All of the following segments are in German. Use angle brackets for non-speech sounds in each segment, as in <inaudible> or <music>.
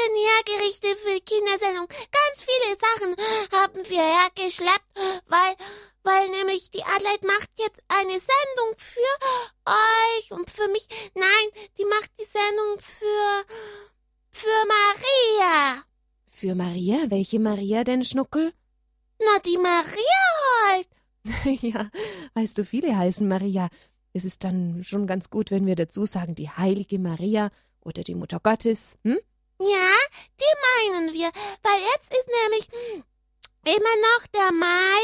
Missionärgerichte für die Kindersendung. Ganz viele Sachen haben wir hergeschleppt, weil, weil nämlich die Adelaide macht jetzt eine Sendung für euch und für mich. Nein, die macht die Sendung für, für Maria. Für Maria? Welche Maria denn, Schnuckel? Na, die Maria halt. <laughs> ja, weißt du, viele heißen Maria. Es ist dann schon ganz gut, wenn wir dazu sagen, die heilige Maria oder die Mutter Gottes. Hm? Ja, die meinen wir, weil jetzt ist nämlich immer noch der Mai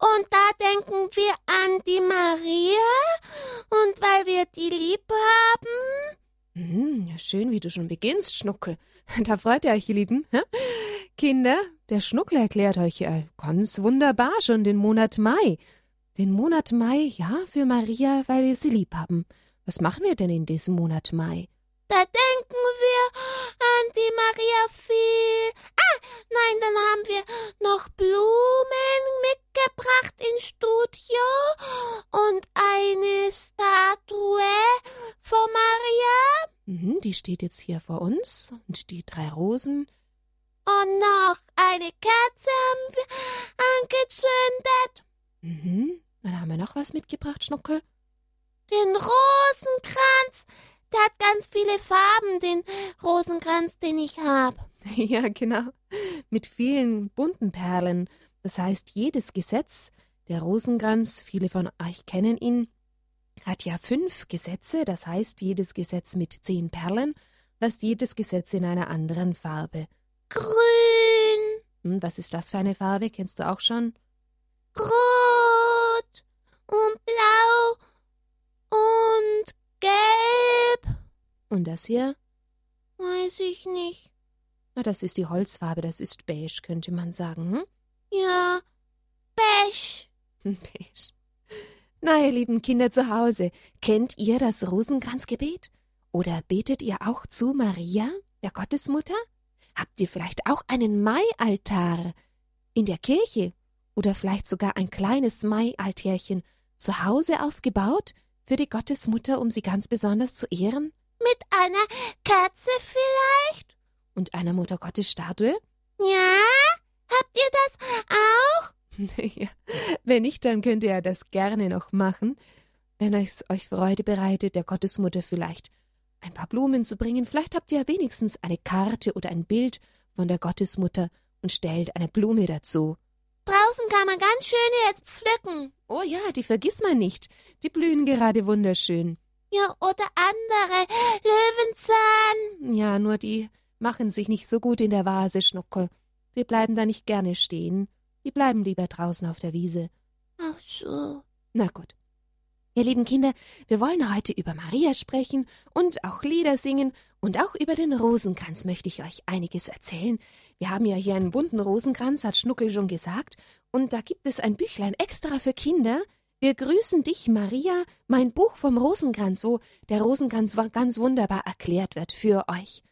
und da denken wir an die Maria und weil wir die lieb haben. Hm, ja, schön, wie du schon beginnst, Schnuckel. <laughs> Da freut ihr euch, ihr Lieben. Kinder, der Schnuckel erklärt euch äh, ganz wunderbar schon den Monat Mai. Den Monat Mai, ja, für Maria, weil wir sie lieb haben. Was machen wir denn in diesem Monat Mai? Da denken wir an die Maria viel. Ah, nein, dann haben wir noch Blumen mitgebracht ins Studio und eine Statue von Maria. Mhm, die steht jetzt hier vor uns und die drei Rosen. Und noch eine Kerze haben wir angezündet. Mhm, dann haben wir noch was mitgebracht, Schnuckel. Den Rosenkranz. Der hat ganz viele Farben, den Rosenkranz, den ich habe. <laughs> Ja, genau. Mit vielen bunten Perlen. Das heißt, jedes Gesetz, der Rosenkranz, viele von euch kennen ihn, hat ja fünf Gesetze, das heißt, jedes Gesetz mit zehn Perlen, was jedes Gesetz in einer anderen Farbe. Grün. Hm, was ist das für eine Farbe? Kennst du auch schon? Rot und blau Und das hier? Weiß ich nicht. Na, das ist die Holzfarbe, das ist beige, könnte man sagen. Hm? Ja, beige. <laughs> beige. Na, ihr lieben Kinder zu Hause, kennt ihr das Rosenkranzgebet? Oder betet ihr auch zu Maria, der Gottesmutter? Habt ihr vielleicht auch einen Maialtar in der Kirche oder vielleicht sogar ein kleines Maialtärchen zu Hause aufgebaut für die Gottesmutter, um sie ganz besonders zu ehren? Mit einer Kerze vielleicht? Und einer Muttergottesstatue? Ja? Habt ihr das auch? <laughs> ja, wenn nicht, dann könnt ihr ja das gerne noch machen, wenn es euch Freude bereitet, der Gottesmutter vielleicht ein paar Blumen zu bringen. Vielleicht habt ihr ja wenigstens eine Karte oder ein Bild von der Gottesmutter und stellt eine Blume dazu. Draußen kann man ganz schöne jetzt pflücken. Oh ja, die vergiss man nicht. Die blühen gerade wunderschön. Ja, oder andere. Löwenzahn. Ja, nur die machen sich nicht so gut in der Vase, Schnuckel. Die bleiben da nicht gerne stehen. Die bleiben lieber draußen auf der Wiese. Ach so. Na gut. Ihr lieben Kinder, wir wollen heute über Maria sprechen und auch Lieder singen und auch über den Rosenkranz möchte ich euch einiges erzählen. Wir haben ja hier einen bunten Rosenkranz, hat Schnuckel schon gesagt, und da gibt es ein Büchlein extra für Kinder. Wir grüßen dich, Maria, mein Buch vom Rosenkranz, wo der Rosenkranz ganz wunderbar erklärt wird für euch.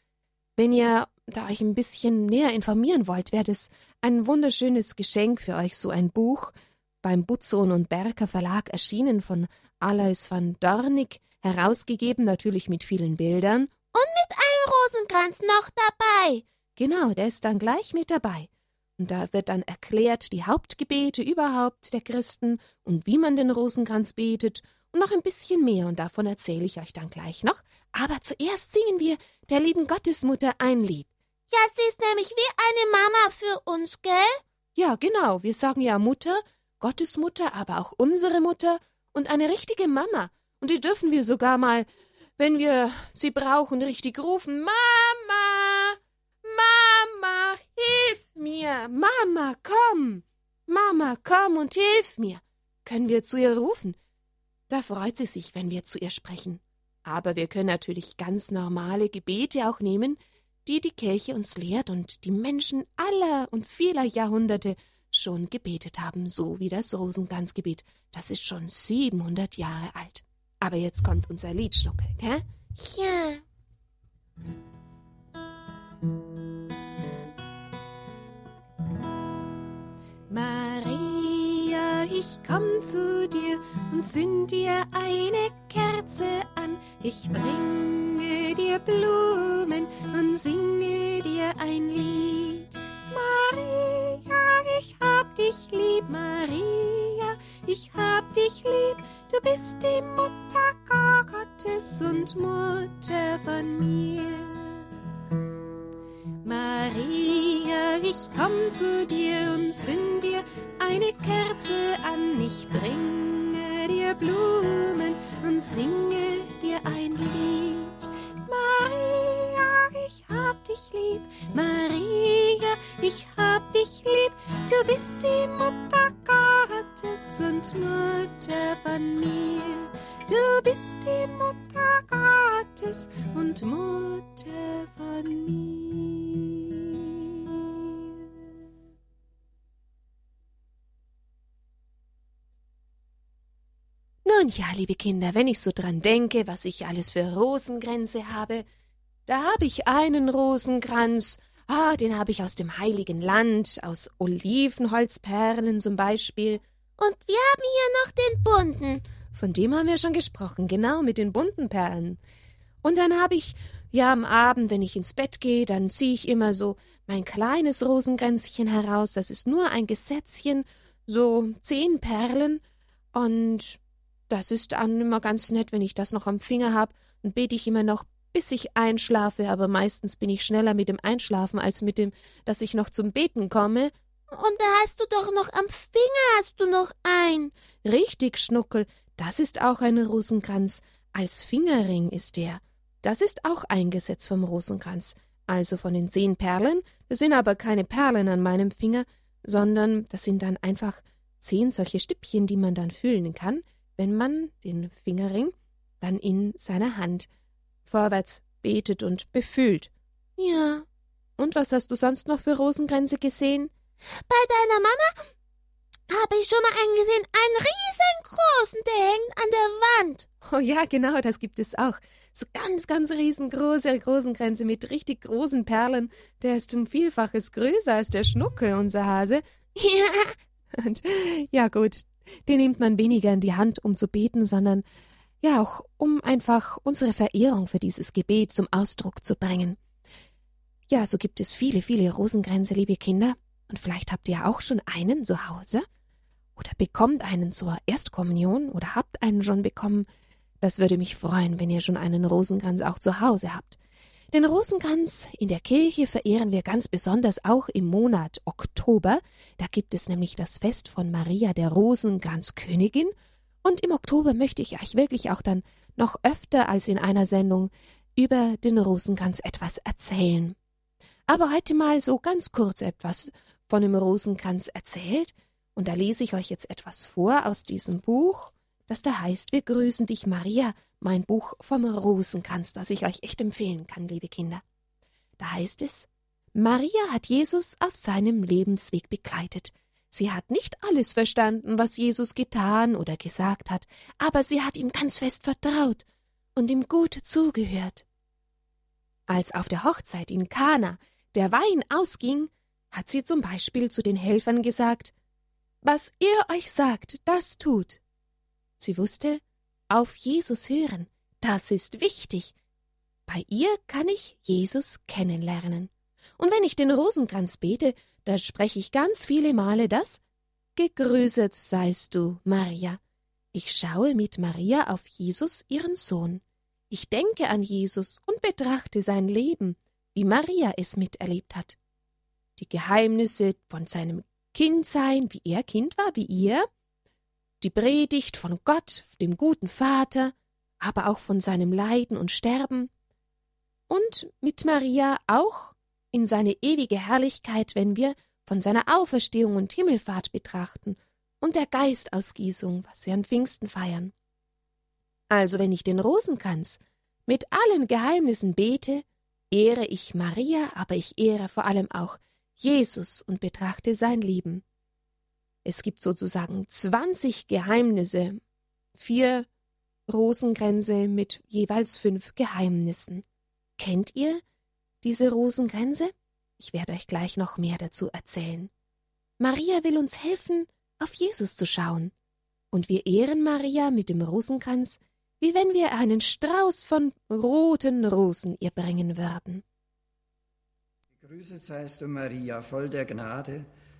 Wenn ihr da euch ein bisschen näher informieren wollt, wäre das ein wunderschönes Geschenk für euch, so ein Buch, beim Butzon und Berker Verlag erschienen von Alois van Dornig, herausgegeben natürlich mit vielen Bildern. Und mit einem Rosenkranz noch dabei. Genau, der ist dann gleich mit dabei. Und da wird dann erklärt die Hauptgebete überhaupt der Christen und wie man den Rosenkranz betet und noch ein bisschen mehr, und davon erzähle ich euch dann gleich noch. Aber zuerst singen wir der lieben Gottesmutter ein Lied. Ja, sie ist nämlich wie eine Mama für uns, gell? Ja, genau. Wir sagen ja Mutter, Gottesmutter, aber auch unsere Mutter und eine richtige Mama. Und die dürfen wir sogar mal, wenn wir sie brauchen, richtig rufen. Mama! Mama, hilf mir! Mama, komm! Mama, komm und hilf mir! Können wir zu ihr rufen? Da freut sie sich, wenn wir zu ihr sprechen. Aber wir können natürlich ganz normale Gebete auch nehmen, die die Kirche uns lehrt und die Menschen aller und vieler Jahrhunderte schon gebetet haben, so wie das Rosenkranzgebet. Das ist schon 700 Jahre alt. Aber jetzt kommt unser Lied, Schnuckel, gell? Ja. Ich komm zu dir und zünd dir eine Kerze an. Ich bringe dir Blumen und singe dir ein Lied. Maria, ich hab dich lieb, Maria, ich hab dich lieb. Du bist die Mutter Gottes und Mutter von mir. Maria, ich komm zu dir und zünd dir eine Kerze an. Ich bringe dir Blumen und singe dir ein Lied. Maria, ich hab dich lieb. Maria, ich hab dich lieb. Du bist die Mutter Gottes und Mutter von mir. Du bist die Mutter Gottes und Mutter von mir. Nun ja, liebe Kinder, wenn ich so dran denke, was ich alles für Rosenkränze habe, da habe ich einen Rosenkranz, ah, den habe ich aus dem heiligen Land, aus Olivenholzperlen zum Beispiel. Und wir haben hier noch den bunten. Von dem haben wir schon gesprochen, genau, mit den bunten Perlen. Und dann habe ich, ja, am Abend, wenn ich ins Bett gehe, dann ziehe ich immer so mein kleines Rosenkränzchen heraus, das ist nur ein Gesetzchen, so zehn Perlen, und das ist dann immer ganz nett, wenn ich das noch am Finger hab, und bete ich immer noch, bis ich einschlafe, aber meistens bin ich schneller mit dem Einschlafen als mit dem, dass ich noch zum Beten komme. Und da hast du doch noch am Finger hast du noch ein. Richtig, Schnuckel, das ist auch ein Rosenkranz. Als Fingerring ist der. Das ist auch eingesetzt vom Rosenkranz. Also von den zehn Perlen, das sind aber keine Perlen an meinem Finger, sondern das sind dann einfach zehn solche Stippchen, die man dann fühlen kann, wenn man den Fingerring dann in seiner Hand vorwärts betet und befühlt. Ja. Und was hast du sonst noch für Rosenkränze gesehen? Bei deiner Mama habe ich schon mal einen gesehen, einen riesengroßen, der hängt an der Wand. Oh ja, genau, das gibt es auch. So ganz, ganz riesengroße Rosenkränze mit richtig großen Perlen. Der ist um Vielfaches größer als der Schnucke, unser Hase. Ja. <laughs> Und ja gut, den nimmt man weniger in die Hand, um zu beten, sondern ja auch, um einfach unsere Verehrung für dieses Gebet zum Ausdruck zu bringen. Ja, so gibt es viele, viele Rosenkränze, liebe Kinder, und vielleicht habt ihr auch schon einen zu Hause oder bekommt einen zur Erstkommunion oder habt einen schon bekommen. Das würde mich freuen, wenn ihr schon einen Rosenkranz auch zu Hause habt. Den Rosenkranz in der Kirche verehren wir ganz besonders auch im Monat Oktober. Da gibt es nämlich das Fest von Maria der Rosenkranzkönigin. Und im Oktober möchte ich euch wirklich auch dann noch öfter als in einer Sendung über den Rosenkranz etwas erzählen. Aber heute mal so ganz kurz etwas von dem Rosenkranz erzählt. Und da lese ich euch jetzt etwas vor aus diesem Buch, das da heißt Wir grüßen dich, Maria, mein Buch vom Rosenkranz, das ich euch echt empfehlen kann, liebe Kinder. Da heißt es, Maria hat Jesus auf seinem Lebensweg begleitet. Sie hat nicht alles verstanden, was Jesus getan oder gesagt hat, aber sie hat ihm ganz fest vertraut und ihm gut zugehört. Als auf der Hochzeit in Kana der Wein ausging, hat sie zum Beispiel zu den Helfern gesagt, was er euch sagt, das tut. Sie wusste, auf Jesus hören, das ist wichtig. Bei ihr kann ich Jesus kennenlernen. Und wenn ich den Rosenkranz bete, da spreche ich ganz viele Male das Gegrüßet seist du, Maria. Ich schaue mit Maria auf Jesus, ihren Sohn. Ich denke an Jesus und betrachte sein Leben, wie Maria es miterlebt hat. Die Geheimnisse von seinem Kindsein, wie er Kind war, wie ihr, die Predigt von Gott, dem guten Vater, aber auch von seinem Leiden und Sterben, und mit Maria auch in seine ewige Herrlichkeit, wenn wir von seiner Auferstehung und Himmelfahrt betrachten und der Geistausgießung, was wir an Pfingsten feiern. Also wenn ich den Rosenkranz mit allen Geheimnissen bete, ehre ich Maria, aber ich ehre vor allem auch Jesus und betrachte sein Leben. Es gibt sozusagen 20 Geheimnisse, vier Rosenkränze mit jeweils fünf Geheimnissen. Kennt ihr diese Rosenkränze? Ich werde euch gleich noch mehr dazu erzählen. Maria will uns helfen, auf Jesus zu schauen. Und wir ehren Maria mit dem Rosenkranz, wie wenn wir einen Strauß von roten Rosen ihr bringen würden. Gegrüßet seist du, Maria, voll der Gnade.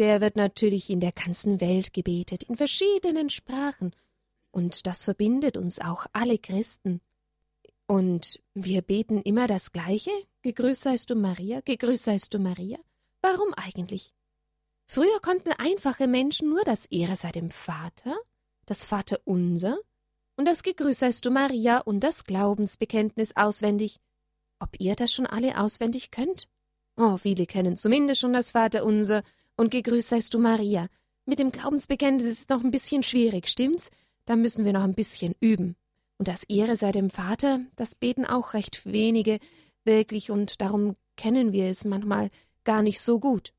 der wird natürlich in der ganzen Welt gebetet, in verschiedenen Sprachen. Und das verbindet uns auch alle Christen. Und wir beten immer das Gleiche. Gegrüßt seist du Maria, gegrüßt seist du Maria. Warum eigentlich? Früher konnten einfache Menschen nur das Ehre sei dem Vater, das Vaterunser und das Gegrüßt seist du Maria und das Glaubensbekenntnis auswendig. Ob ihr das schon alle auswendig könnt? Oh, viele kennen zumindest schon das Vaterunser und Gegrüßt seist du Maria. Mit dem Glaubensbekenntnis ist es noch ein bisschen schwierig, stimmt's? Da müssen wir noch ein bisschen üben. Und das Ehre sei dem Vater, das beten auch recht wenige wirklich und darum kennen wir es manchmal gar nicht so gut.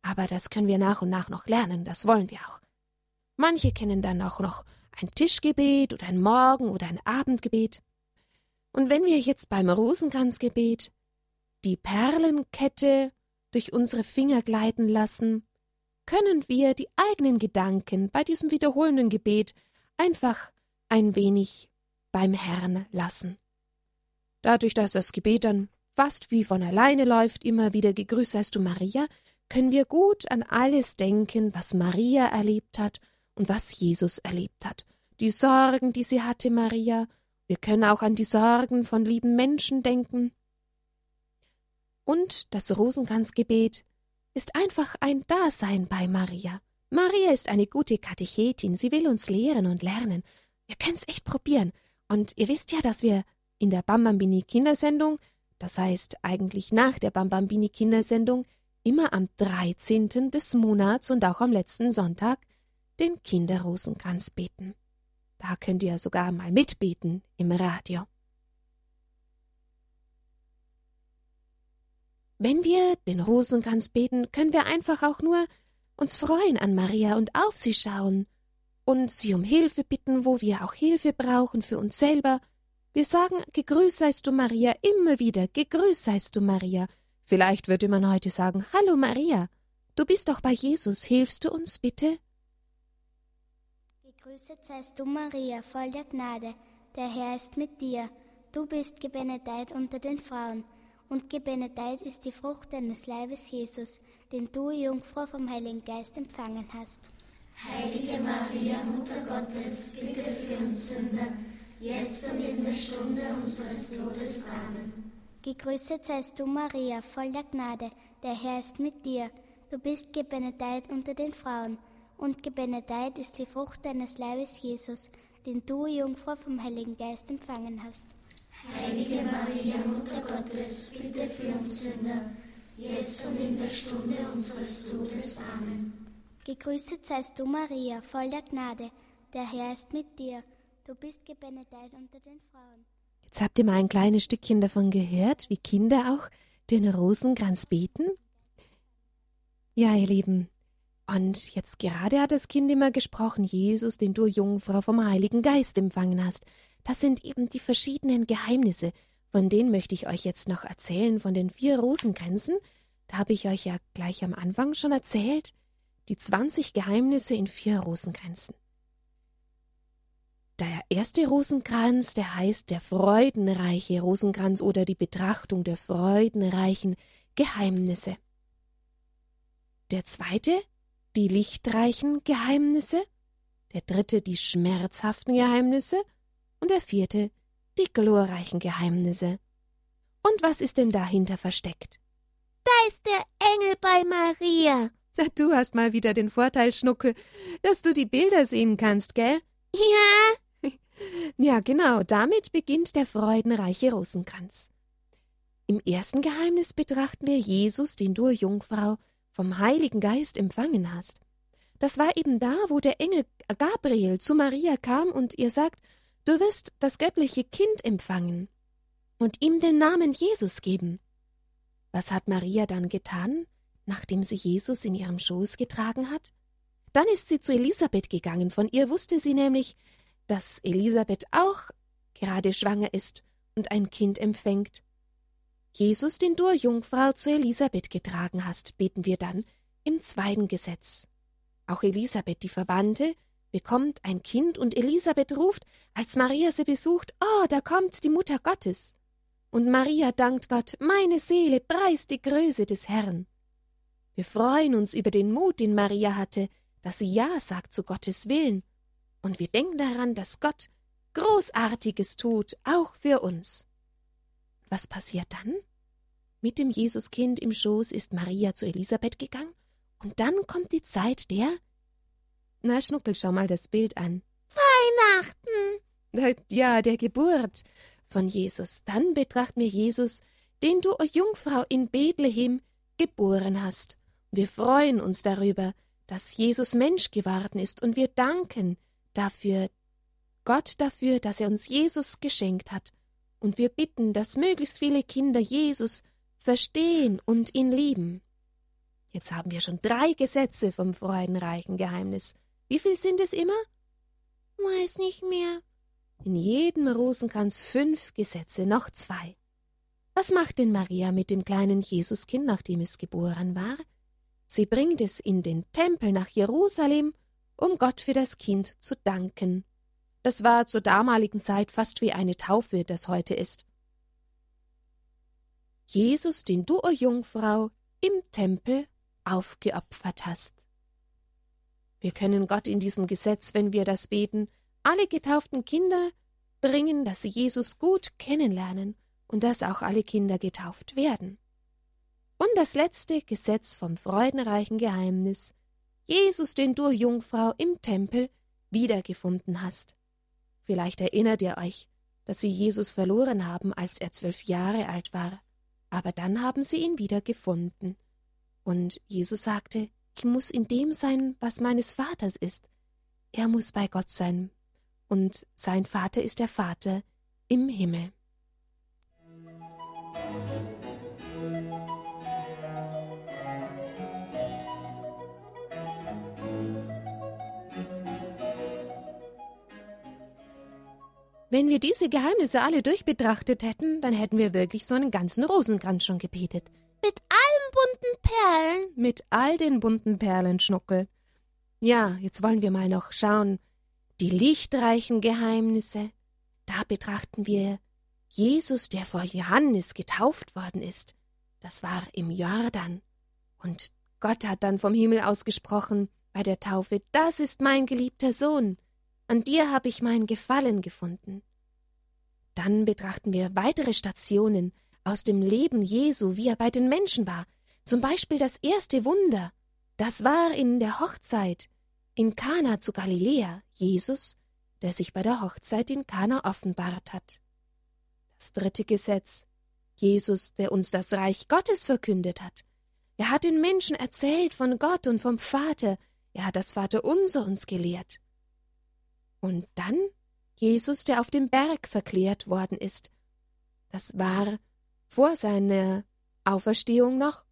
Aber das können wir nach und nach noch lernen, das wollen wir auch. Manche kennen dann auch noch ein Tischgebet oder ein Morgen- oder ein Abendgebet. Und wenn wir jetzt beim Rosenkranzgebet die Perlenkette durch unsere Finger gleiten lassen, können wir die eigenen Gedanken bei diesem wiederholenden Gebet einfach ein wenig beim Herrn lassen. Dadurch, dass das Gebet dann fast wie von alleine läuft, immer wieder gegrüßt seist du Maria, können wir gut an alles denken, was Maria erlebt hat und was Jesus erlebt hat. Die Sorgen, die sie hatte, Maria. Wir können auch an die Sorgen von lieben Menschen denken. Und das Rosenkranzgebet ist einfach ein Dasein bei Maria. Maria ist eine gute Katechetin, sie will uns lehren und lernen. Wir können's echt probieren. Und ihr wisst ja, dass wir in der Bambambini Kindersendung, das heißt eigentlich nach der Bambambini Kindersendung, immer am 13. des Monats und auch am letzten Sonntag den Kinderrosenkranz beten. Da könnt ihr sogar mal mitbeten im Radio. Wenn wir den Rosenkranz beten, können wir einfach auch nur uns freuen an Maria und auf sie schauen und sie um Hilfe bitten, wo wir auch Hilfe brauchen für uns selber. Wir sagen, gegrüßt seist du Maria immer wieder, gegrüßt seist du Maria. Vielleicht würde man heute sagen, hallo Maria, du bist doch bei Jesus, hilfst du uns bitte? Gegrüßet seist du Maria, voll der Gnade, der Herr ist mit dir. Du bist gebenedeit unter den Frauen, und gebenedeit ist die Frucht deines Leibes, Jesus, den du, Jungfrau, vom Heiligen Geist empfangen hast. Heilige Maria, Mutter Gottes, bitte für uns Sünder, jetzt und in der Stunde unseres Todes. Amen. Gegrüßet seist du, Maria, voll der Gnade, der Herr ist mit dir. Du bist gebenedeit unter den Frauen, und gebenedeit ist die Frucht deines Leibes, Jesus, den du, Jungfrau, vom Heiligen Geist empfangen hast. Heilige Maria, Mutter Gottes, bitte für uns Sünder, jetzt und in der Stunde unseres Todes. Amen. Gegrüßet seist du, Maria, voll der Gnade, der Herr ist mit dir. Du bist gebenedeit unter den Frauen. Jetzt habt ihr mal ein kleines Stückchen davon gehört, wie Kinder auch den Rosenkranz beten. Ja, ihr Lieben, und jetzt gerade hat das Kind immer gesprochen, Jesus, den du Jungfrau vom Heiligen Geist empfangen hast. Das sind eben die verschiedenen Geheimnisse, von denen möchte ich euch jetzt noch erzählen, von den vier Rosenkränzen. Da habe ich euch ja gleich am Anfang schon erzählt, die 20 Geheimnisse in vier Rosenkränzen. Der erste Rosenkranz, der heißt der freudenreiche Rosenkranz oder die Betrachtung der freudenreichen Geheimnisse. Der zweite, die lichtreichen Geheimnisse. Der dritte, die schmerzhaften Geheimnisse. Und der vierte, die glorreichen Geheimnisse. Und was ist denn dahinter versteckt? Da ist der Engel bei Maria. Na, du hast mal wieder den Vorteil, Schnuckel, dass du die Bilder sehen kannst, gell? Ja. <laughs> Ja, genau, damit beginnt der freudenreiche Rosenkranz. Im ersten Geheimnis betrachten wir Jesus, den du, Jungfrau, vom Heiligen Geist empfangen hast. Das war eben da, wo der Engel Gabriel zu Maria kam und ihr sagt, du wirst das göttliche Kind empfangen und ihm den Namen Jesus geben. Was hat Maria dann getan? nachdem sie Jesus in ihrem Schoß getragen hat? Dann ist sie zu Elisabeth gegangen, von ihr wusste sie nämlich, dass Elisabeth auch gerade schwanger ist und ein Kind empfängt. Jesus, den du, Jungfrau, zu Elisabeth getragen hast, beten wir dann im zweiten Gesetz. Auch Elisabeth, die Verwandte, bekommt ein Kind und Elisabeth ruft, als Maria sie besucht, Oh, da kommt die Mutter Gottes. Und Maria dankt Gott, meine Seele preist die Größe des Herrn. Wir freuen uns über den Mut, den Maria hatte, dass sie Ja sagt zu Gottes Willen. Und wir denken daran, dass Gott Großartiges tut, auch für uns. Was passiert dann? Mit dem Jesuskind im Schoß ist Maria zu Elisabeth gegangen, und dann kommt die Zeit der. Na, Schnuckel, schau mal das Bild an. Weihnachten. Ja, der Geburt von Jesus. Dann betrachten wir Jesus, den du, o Jungfrau, in Bethlehem geboren hast. Wir freuen uns darüber, dass Jesus Mensch geworden ist, und wir danken dafür, Gott dafür, dass er uns Jesus geschenkt hat. Und wir bitten, dass möglichst viele Kinder Jesus verstehen und ihn lieben. Jetzt haben wir schon drei Gesetze vom freudenreichen Geheimnis. Wie viel sind es immer? Weiß nicht mehr. In jedem Rosenkranz fünf Gesetze, noch zwei. Was macht denn Maria mit dem kleinen Jesuskind, nachdem es geboren war? Sie bringt es in den Tempel nach Jerusalem, um Gott für das Kind zu danken. Das war zur damaligen Zeit fast wie eine Taufe, das heute ist. Jesus, den du, o Jungfrau, im Tempel aufgeopfert hast. Wir können Gott in diesem Gesetz, wenn wir das beten, alle getauften Kinder bringen, dass sie Jesus gut kennenlernen und dass auch alle Kinder getauft werden. Und das letzte Gesetz vom freudenreichen Geheimnis, Jesus, den du, Jungfrau, im Tempel wiedergefunden hast. Vielleicht erinnert ihr euch, dass sie Jesus verloren haben, als er zwölf Jahre alt war, aber dann haben sie ihn wieder gefunden. Und Jesus sagte, ich muss in dem sein, was meines Vaters ist. Er muss bei Gott sein, und sein Vater ist der Vater im Himmel. Wenn wir diese Geheimnisse alle durchbetrachtet hätten, dann hätten wir wirklich so einen ganzen Rosenkranz schon gebetet. Perlen. Mit all den bunten Perlen, Schnuckel. Ja, jetzt wollen wir mal noch schauen. Die lichtreichen Geheimnisse. Da betrachten wir Jesus, der vor Johannes getauft worden ist. Das war im Jordan. Und Gott hat dann vom Himmel ausgesprochen bei der Taufe, das ist mein geliebter Sohn, an dir habe ich mein Gefallen gefunden. Dann betrachten wir weitere Stationen aus dem Leben Jesu, wie er bei den Menschen war. Zum Beispiel das erste Wunder. Das war in der Hochzeit in Kana zu Galiläa, Jesus, der sich bei der Hochzeit in Kana offenbart hat. Das dritte Gesetz. Jesus, der uns das Reich Gottes verkündet hat. Er hat den Menschen erzählt von Gott und vom Vater. Er hat das Vaterunser uns gelehrt. Und dann Jesus, der auf dem Berg verklärt worden ist. Das war vor seiner Auferstehung noch.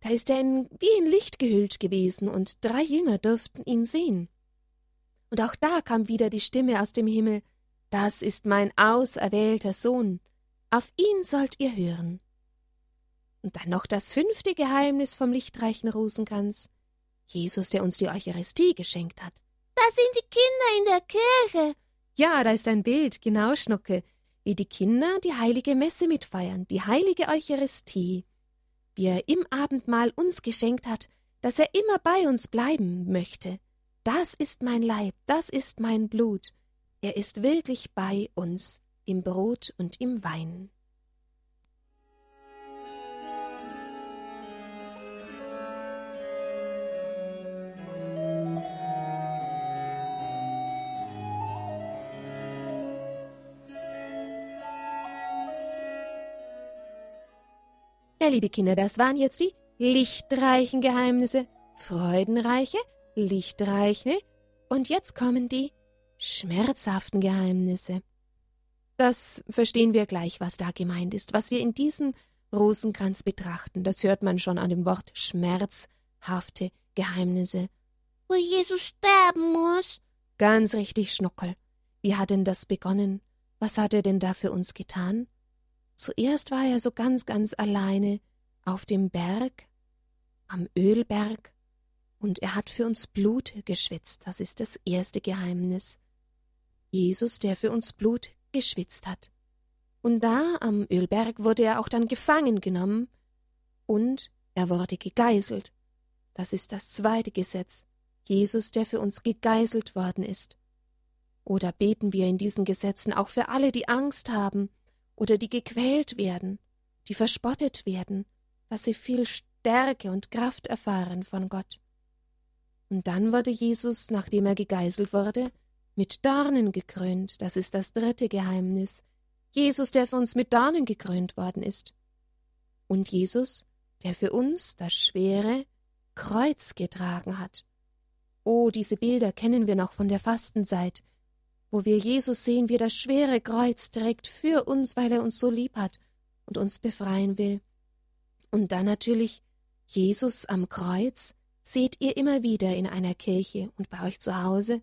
Da ist er in, wie in Licht gehüllt gewesen, und drei Jünger durften ihn sehen. Und auch da kam wieder die Stimme aus dem Himmel Das ist mein auserwählter Sohn, auf ihn sollt ihr hören. Und dann noch das fünfte Geheimnis vom lichtreichen Rosenkranz Jesus, der uns die Eucharistie geschenkt hat. Da sind die Kinder in der Kirche. Ja, da ist ein Bild, genau, Schnucke, wie die Kinder die heilige Messe mitfeiern, die heilige Eucharistie, wie er im Abendmahl uns geschenkt hat, dass er immer bei uns bleiben möchte. Das ist mein Leib, das ist mein Blut. Er ist wirklich bei uns im Brot und im Wein. Ja, liebe Kinder, das waren jetzt die lichtreichen Geheimnisse, freudenreiche, lichtreiche, und jetzt kommen die schmerzhaften Geheimnisse. Das verstehen wir gleich, was da gemeint ist. Was wir in diesem Rosenkranz betrachten. Das hört man schon an dem Wort schmerzhafte Geheimnisse. Wo Jesus sterben muss. Ganz richtig, Schnuckel. Wie hat denn das begonnen? Was hat er denn da für uns getan? Zuerst war er so ganz, ganz alleine auf dem Berg, am Ölberg, und er hat für uns Blut geschwitzt. Das ist das erste Geheimnis. Jesus, der für uns Blut geschwitzt hat. Und da am Ölberg wurde er auch dann gefangen genommen und er wurde gegeißelt. Das ist das zweite Gesetz. Jesus, der für uns gegeißelt worden ist. Oder beten wir in diesen Gesetzen auch für alle, die Angst haben oder die gequält werden, die verspottet werden, dass sie viel Stärke und Kraft erfahren von Gott. Und dann wurde Jesus, nachdem er gegeißelt wurde, mit Dornen gekrönt. Das ist das dritte Geheimnis. Jesus, der für uns mit Dornen gekrönt worden ist. Und Jesus, der für uns das schwere Kreuz getragen hat. Oh, diese Bilder kennen wir noch von der Fastenzeit, wo wir Jesus sehen, wie er das schwere Kreuz trägt für uns, weil er uns so lieb hat und uns befreien will. Und dann natürlich Jesus am Kreuz seht ihr immer wieder in einer Kirche und bei euch zu Hause,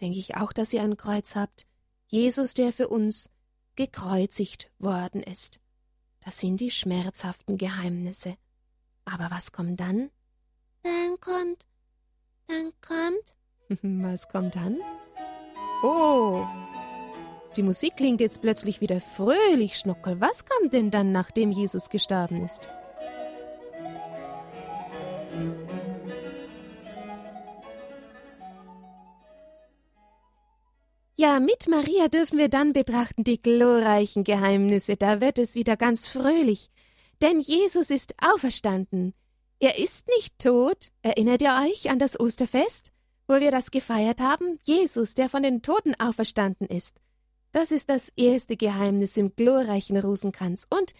denke ich auch, dass ihr ein Kreuz habt. Jesus, der für uns gekreuzigt worden ist. Das sind die schmerzhaften Geheimnisse. Aber was kommt dann? Dann kommt, dann kommt. <laughs> was kommt dann? Oh, die Musik klingt jetzt plötzlich wieder fröhlich, Schnuckel. Was kommt denn dann, nachdem Jesus gestorben ist? Ja, mit Maria dürfen wir dann betrachten die glorreichen Geheimnisse, da wird es wieder ganz fröhlich. Denn Jesus ist auferstanden. Er ist nicht tot. Erinnert ihr euch an das Osterfest, wo wir das gefeiert haben? Jesus, der von den Toten auferstanden ist. Das ist das erste Geheimnis im glorreichen Rosenkranz. Und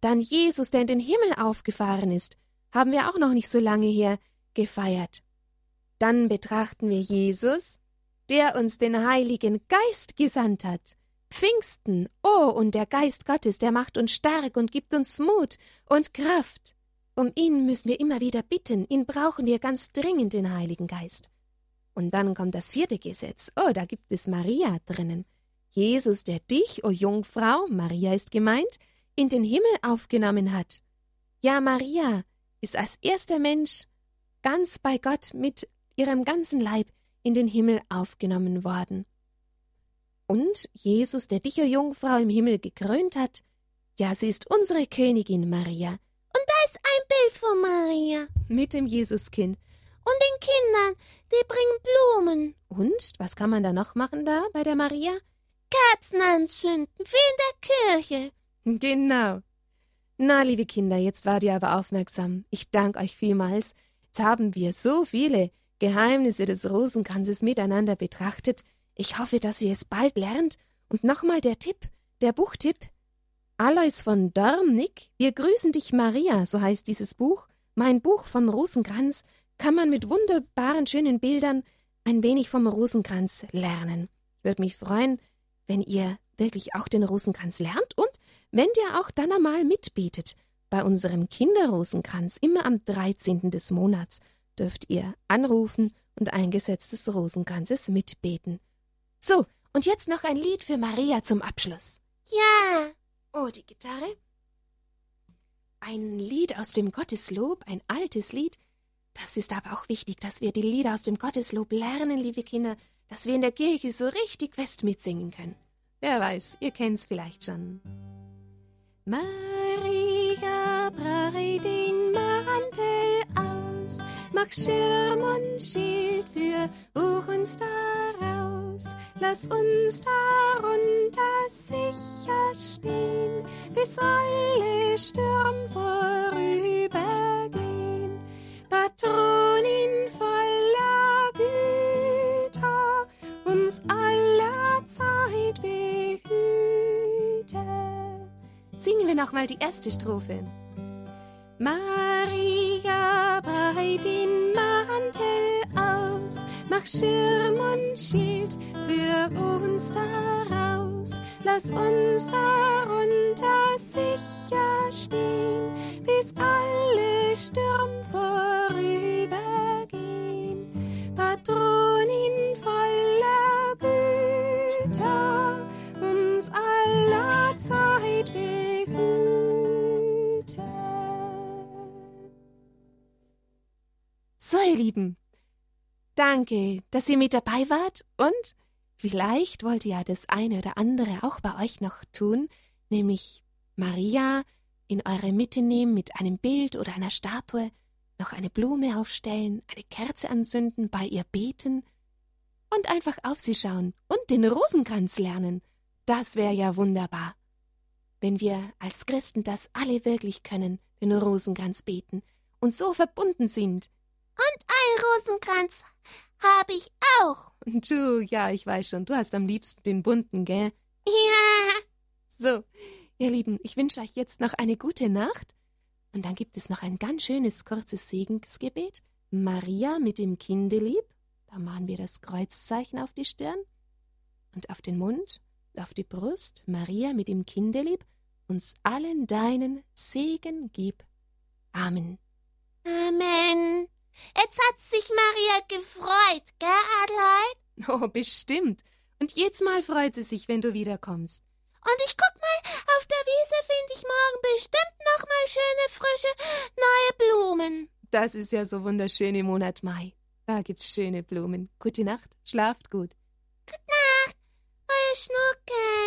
dann Jesus, der in den Himmel aufgefahren ist, haben wir auch noch nicht so lange her gefeiert. Dann betrachten wir Jesus, der uns den Heiligen Geist gesandt hat. Pfingsten, oh, und der Geist Gottes, der macht uns stark und gibt uns Mut und Kraft. Um ihn müssen wir immer wieder bitten, ihn brauchen wir ganz dringend, den Heiligen Geist. Und dann kommt das vierte Gesetz. Oh, da gibt es Maria drinnen. Jesus, der dich, o oh Jungfrau, Maria ist gemeint, in den Himmel aufgenommen hat. Ja, Maria ist als erster Mensch ganz bei Gott mit ihrem ganzen Leib in den Himmel aufgenommen worden. Und Jesus, der dich, o Jungfrau, im Himmel gekrönt hat, ja, sie ist unsere Königin Maria. Und da ist ein Bild von Maria. Mit dem Jesuskind. Und den Kindern, die bringen Blumen. Und was kann man da noch machen da bei der Maria? Kerzen anzünden, wie in der Kirche. Genau. Na, liebe Kinder, jetzt wart ihr aber aufmerksam. Ich danke euch vielmals. Jetzt haben wir so viele Geheimnisse des Rosenkranzes miteinander betrachtet. Ich hoffe, dass ihr es bald lernt. Und nochmal der Tipp, der Buchtipp. Alois von Dormnick, Wir grüßen dich, Maria, so heißt dieses Buch. Mein Buch vom Rosenkranz kann man mit wunderbaren, schönen Bildern ein wenig vom Rosenkranz lernen. Ich würde mich freuen, wenn ihr wirklich auch den Rosenkranz lernt und wenn ihr auch dann einmal mitbetet bei unserem Kinderrosenkranz immer am 13. des Monats dürft ihr anrufen und ein Gesetz des Rosenkranzes mitbeten. So, und jetzt noch ein Lied für Maria zum Abschluss. Ja. Oh, die Gitarre. Ein Lied aus dem Gotteslob, ein altes Lied. Das ist aber auch wichtig, dass wir die Lieder aus dem Gotteslob lernen, liebe Kinder, dass wir in der Kirche so richtig fest mitsingen können. Wer weiß, ihr kennt's vielleicht schon. Maria breit den Mantel aus, mach Schirm und Schild für uns daraus. Lass uns darunter sicher stehen, bis alle Stürm vorübergehen. Patronin voller Güter, uns aller Zeit behüte. Singen wir nochmal die erste Strophe. Maria, breit den Mantel aus, mach Schirm und Schild für uns daraus. Lass uns darunter sicher stehen, bis alle Sturm danke, dass ihr mit dabei wart und vielleicht wollt ihr ja das eine oder andere auch bei euch noch tun, nämlich Maria in eure Mitte nehmen mit einem Bild oder einer Statue, noch eine Blume aufstellen, eine Kerze anzünden, bei ihr beten und einfach auf sie schauen und den Rosenkranz lernen. Das wäre ja wunderbar. Wenn wir als Christen das alle wirklich können, den Rosenkranz beten und so verbunden sind. Und einen Rosenkranz habe ich auch. Und du, ja, ich weiß schon, du hast am liebsten den bunten, gell? Ja. So, ihr Lieben, ich wünsche euch jetzt noch eine gute Nacht. Und dann gibt es noch ein ganz schönes kurzes Segensgebet. Maria mit dem Kindelieb. Da machen wir das Kreuzzeichen auf die Stirn und auf den Mund und auf die Brust. Maria mit dem Kindelieb. Uns allen deinen Segen gib. Amen. Amen. Jetzt hat sich Maria gefreut, gell, Adelheid? Oh, bestimmt. Und jedes Mal freut sie sich, wenn du wiederkommst. Und ich guck mal, auf der Wiese finde ich morgen bestimmt noch mal schöne, frische, neue Blumen. Das ist ja so wunderschön im Monat Mai. Da gibt's schöne Blumen. Gute Nacht, schlaft gut. Gute Nacht, euer Schnucke.